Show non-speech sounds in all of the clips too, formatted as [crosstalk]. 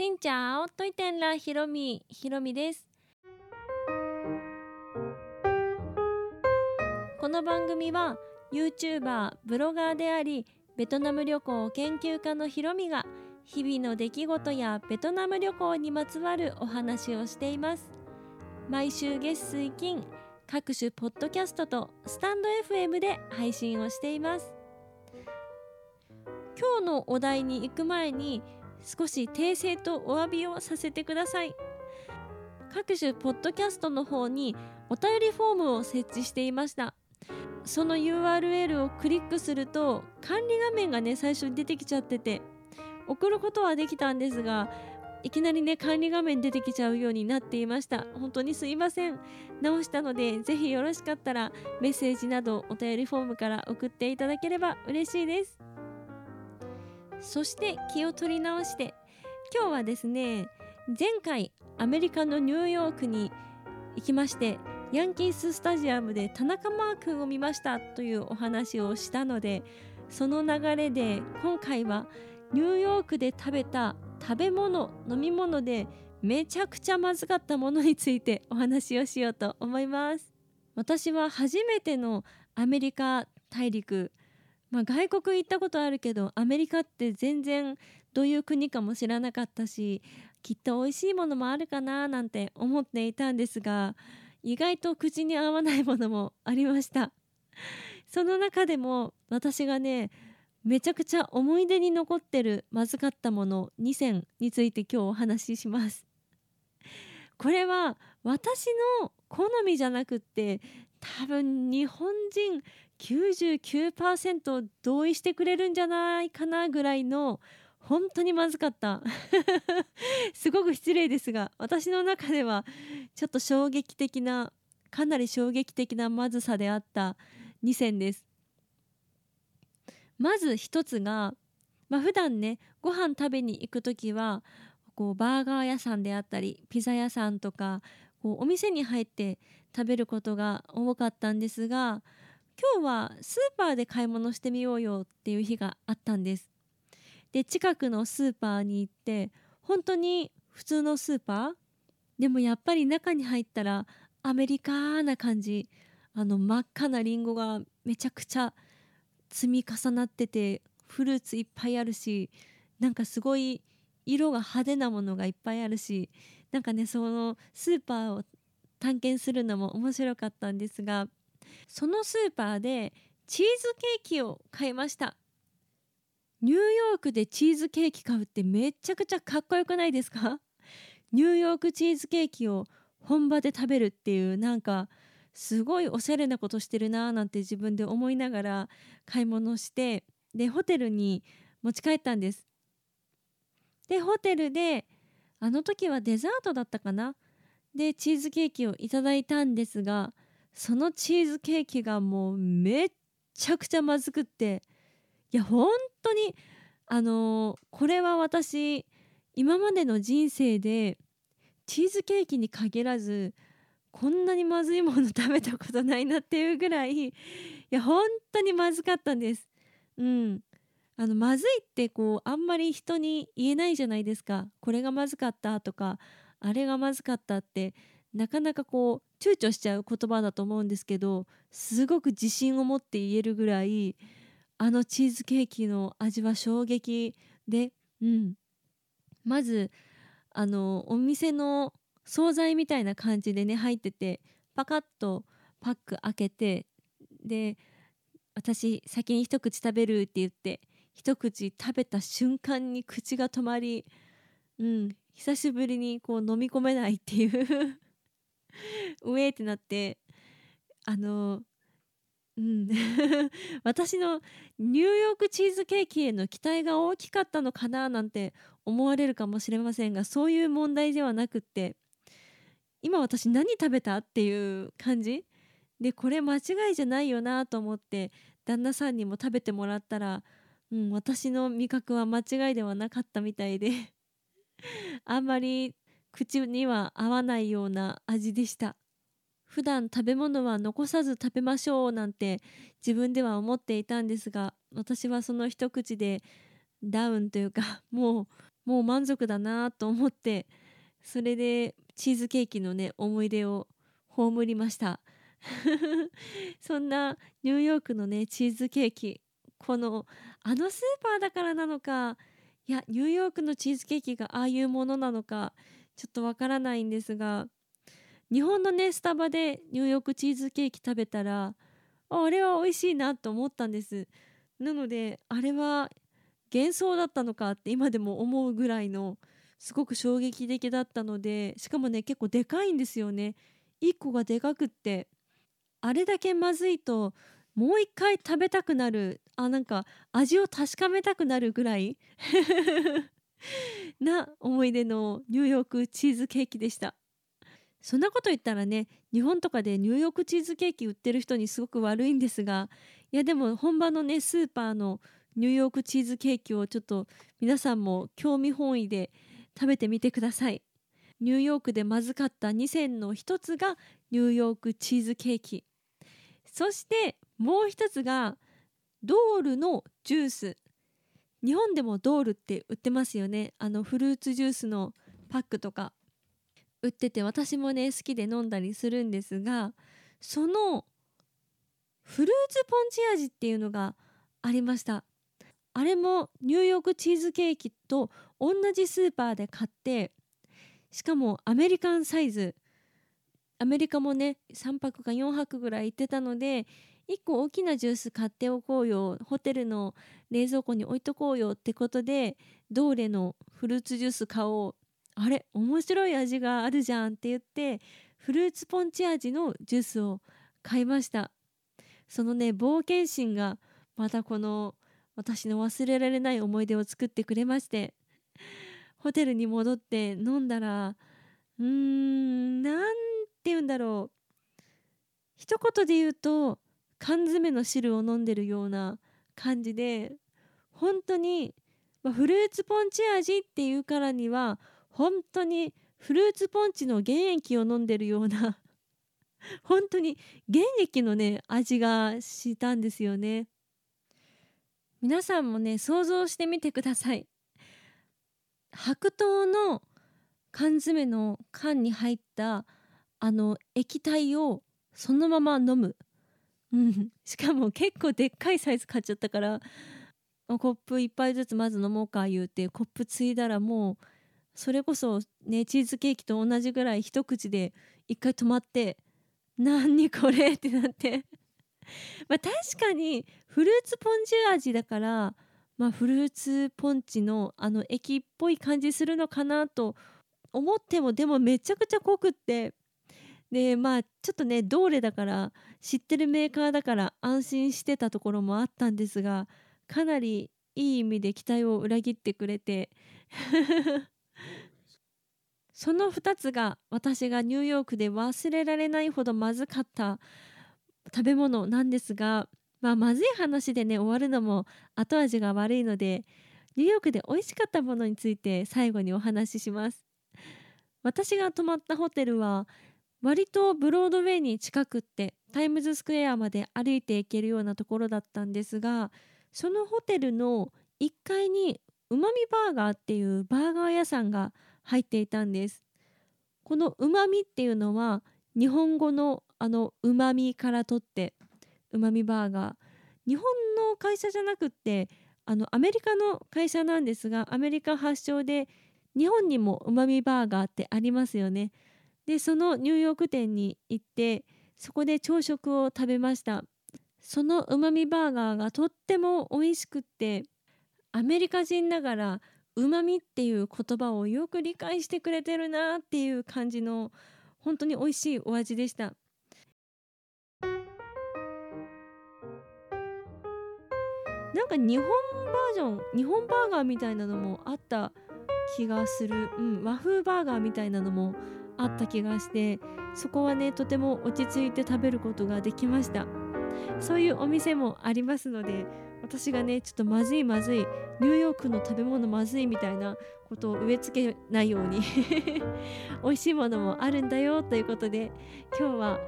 しんちゃおといてんらひろみひろみです。この番組は YouTuber ブロガーでありベトナム旅行研究家のひろみが日々の出来事やベトナム旅行にまつわるお話をしています。毎週月水金各種ポッドキャストとスタンド FM で配信をしています。今日のお題に行く前に少し訂正とお詫びをさせてください。各種ポッドキャストの方にお便りフォームを設置していました。その URL をクリックすると管理画面がね最初に出てきちゃってて送ることはできたんですがいきなりね管理画面出てきちゃうようになっていました。本当にすいません。直したのでぜひよろしかったらメッセージなどお便りフォームから送っていただければ嬉しいです。そして気を取り直して今日はですね前回アメリカのニューヨークに行きましてヤンキーススタジアムで田中マー君を見ましたというお話をしたのでその流れで今回はニューヨークで食べた食べ物飲み物でめちゃくちゃまずかったものについてお話をしようと思います。私は初めてのアメリカ大陸まあ、外国行ったことあるけどアメリカって全然どういう国かも知らなかったしきっと美味しいものもあるかななんて思っていたんですが意外と口に合わないものもありました。[laughs] その中でも私がねめちゃくちゃ思い出に残ってるまずかったもの2選について今日お話しします。これは私の好みじゃなくって多分日本人99%同意してくれるんじゃないかなぐらいの本当にまずかった。[laughs] すごく失礼ですが私の中ではちょっと衝撃的なかなり衝撃的なまずさであった2選です。まず1つが、まあ、普段ねご飯食べに行く時はこうバーガー屋さんであったりピザ屋さんとかこうお店に入って食べることが多かったんですが今日はスーパーで買い物してみようよっていう日があったんです。で近くのスーパーに行って本当に普通のスーパー？でもやっぱり中に入ったらアメリカな感じ。あの真っ赤なリンゴがめちゃくちゃ積み重なっててフルーツいっぱいあるしなんかすごい色が派手なものがいっぱいあるしなんかねそのスーパーを探検するのも面白かったんですがそのスーパーでチーズケーキを買いました。ニューヨークでチーズケーキ買うってめちゃくちゃかっこよくないですか？ニューヨークチーズケーキを本場で食べるっていうなんかすごいおしゃれなことしてるなーなんて自分で思いながら買い物してでホテルに持ち帰ったんです。でホテルであの時はデザートだったかな？でチーズケーキをいただいたんですがそのチーズケーキがもうめっちゃくちゃまずくっていや本当にあのー、これは私今までの人生でチーズケーキに限らずこんなにまずいもの食べたことないなっていうぐらいいや本当にまずかったんです。うん、あのまずいってこうあんまり人に言えないじゃないですか。これがまずかったとかあれがまずかったって。なかなかこう躊躇しちゃう言葉だと思うんですけどすごく自信を持って言えるぐらいあのチーズケーキの味は衝撃で、うん、まずあのお店の惣菜みたいな感じでね入っててパカッとパック開けてで私先に一口食べるって言って一口食べた瞬間に口が止まり、うん、久しぶりにこう飲み込めないっていう [laughs] うえってなってあのうん。[laughs] 私のニューヨークチーズケーキへの期待が大きかったのかななんて思われるかもしれませんがそういう問題ではなくって今私何食べたっていう感じ？でこれ間違いじゃないよなと思って旦那さんにも食べてもらったら、うん、私の味覚は間違いではなかったみたいであんまり口には合わないような味でした。普段食べ物は残さず食べましょうなんて自分では思っていたんですが私はその一口でダウンというか [laughs] もうもう満足だなと思ってそれでチーズケーキのね思い出を葬りました。[laughs] そんなニューヨークのねチーズケーキこのあのスーパーだからなのかいやニューヨークのチーズケーキがああいうものなのかちょっとわからないんですが日本のねスタバでニューヨークチーズケーキ食べたらああれは美味しいなと思ったんです。なのであれは幻想だったのかって今でも思うぐらいのすごく衝撃的だったのでしかもね結構でかいんですよね。1個がでかくってあれだけまずいともう一回食べたくなるあなんか味を確かめたくなるぐらい。[laughs] な思い出のニューヨークチーズケーキでした。そんなこと言ったらね日本とかでニューヨークチーズケーキ売ってる人にすごく悪いんですがいやでも本場のねスーパーのニューヨークチーズケーキをちょっと皆さんも興味本位で食べてみてください。ニューヨークでまずかった2選の一つがニューヨークチーズケーキ。そしてもう一つがドールのジュース。日本でもドールって売ってますよね。あのフルーツジュースのパックとか。売ってて私もね好きで飲んだりするんですがそのフルーツポンチ味っていうのがありました。あれもニューヨークチーズケーキと同じスーパーで買ってしかもアメリカンサイズ。アメリカもね3泊か4泊ぐらい行ってたので1個大きなジュース買っておこうよ。ホテルの冷蔵庫に置いとこうよってことでドーレのフルーツジュース買おう。あれ？面白い味があるじゃんって言ってフルーツポンチ味のジュースを買いました。そのね冒険心がまたこの私の忘れられない思い出を作ってくれましてホテルに戻って飲んだらうーんなんて言うんだろう。一言で言うと缶詰の汁を飲んでるような感じで本当に、まあ、フルーツポンチ味っていうからには本当にフルーツポンチの原液を飲んでるような [laughs] 本当に原液のね味がしたんですよね。皆さんもね想像してみてください。白桃の缶詰の缶に入ったあの液体をそのまま飲む。[laughs] しかも結構でっかいサイズ買っちゃったからコップ1杯ずつまず飲もうか言うてコップついだらもうそれこそねチーズケーキと同じぐらい一口で一回止まって「何これ?」ってなって [laughs] まあ確かにフルーツポンチ味だからまあフルーツポンチのあの液っぽい感じするのかなと思ってもでもめちゃくちゃ濃くってでまあちょっとねドーレだから知ってるメーカーだから安心してたところもあったんですがかなりいい意味で期待を裏切ってくれて。[laughs] その2つが私がニューヨークで忘れられないほどまずかった食べ物なんですが、まあ、まずい話でね終わるのも後味が悪いのでニューヨークで美味しかったものについて最後にお話しします。私が泊まったホテルは割とブロードウェイに近くってタイムズスクエアまで歩いて行けるようなところだったんですがそのホテルの1階にうまみバーガーっていうバーガー屋さんが入っていたんです。このうまみっていうのは日本語のあのうまみから取ってうまみバーガー。日本の会社じゃなくってあのアメリカの会社なんですがアメリカ発祥で日本にもうまみバーガーってありますよね。でそのニューヨーク店に行ってそこで朝食を食べました。そのうまみバーガーがとっても美味しくってアメリカ人ながらうまみっていう言葉をよく理解してくれてるなっていう感じの本当に美味しいお味でした。なんか日本バージョン日本バーガーみたいなのもあった気がする、うん、和風バーガーみたいなのもあった気がしてそこはねとても落ち着いて食べることができました。そういうお店もありますので私がねちょっとまずいまずいニューヨークの食べ物まずいみたいなことを植え付けないように [laughs] 美味しいものもあるんだよということで今日は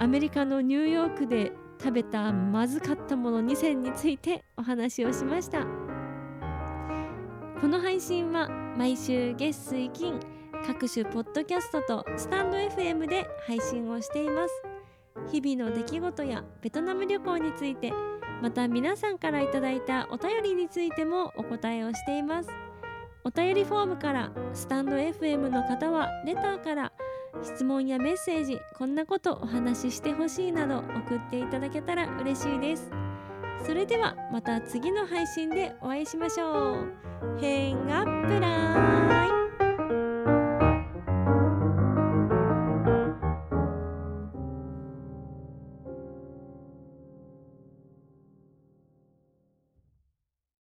アメリカのニューヨークで食べたまずかったもの2選についてお話をしました。この配信は毎週月水金各種ポッドキャストとスタンド FM で配信をしています。日々の出来事やベトナム旅行についてまた皆さんからいただいたお便りについてもお答えをしています。お便りフォームからスタンド FM の方はレターから質問やメッセージこんなことお話ししてほしいなど送っていただけたら嬉しいです。それではまた次の配信でお会いしましょう。変アップライ